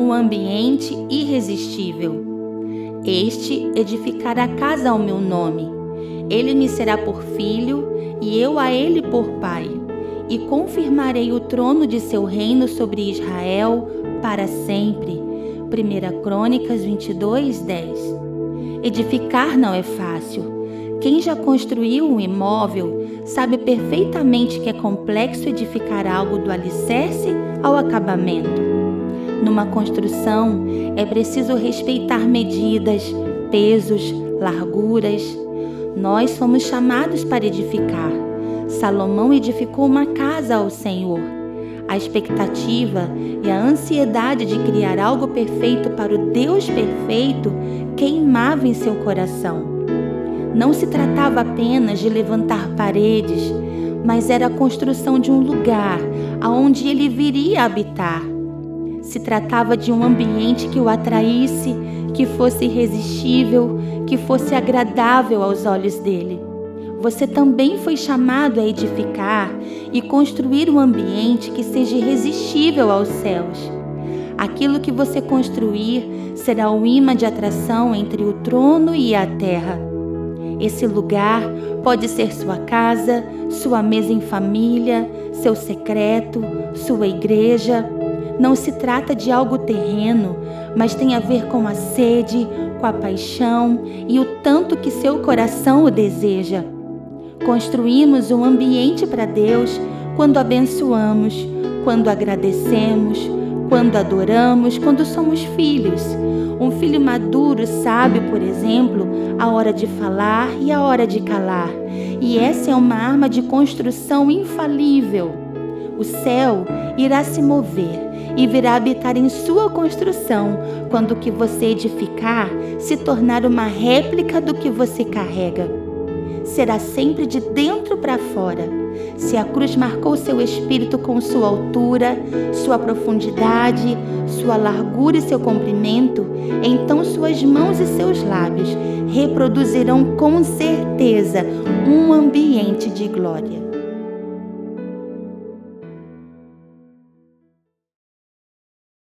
um ambiente irresistível. Este edificará casa ao meu nome. Ele me será por filho e eu a ele por pai. E confirmarei o trono de seu reino sobre Israel para sempre. 1 Crônicas 22, 10. Edificar não é fácil. Quem já construiu um imóvel sabe perfeitamente que é complexo edificar algo do alicerce ao acabamento. Numa construção, é preciso respeitar medidas, pesos, larguras. Nós somos chamados para edificar. Salomão edificou uma casa ao Senhor. A expectativa e a ansiedade de criar algo perfeito para o Deus perfeito queimava em seu coração. Não se tratava apenas de levantar paredes, mas era a construção de um lugar aonde ele viria habitar. Se tratava de um ambiente que o atraísse, que fosse irresistível, que fosse agradável aos olhos dele. Você também foi chamado a edificar e construir um ambiente que seja irresistível aos céus. Aquilo que você construir será o imã de atração entre o trono e a terra. Esse lugar pode ser sua casa, sua mesa em família, seu secreto, sua igreja não se trata de algo terreno, mas tem a ver com a sede, com a paixão e o tanto que seu coração o deseja. Construímos um ambiente para Deus quando abençoamos, quando agradecemos, quando adoramos, quando somos filhos. Um filho maduro sabe, por exemplo, a hora de falar e a hora de calar. E essa é uma arma de construção infalível. O céu irá se mover e virá habitar em sua construção, quando o que você edificar se tornar uma réplica do que você carrega. Será sempre de dentro para fora. Se a cruz marcou seu espírito com sua altura, sua profundidade, sua largura e seu comprimento, então suas mãos e seus lábios reproduzirão com certeza um ambiente de glória.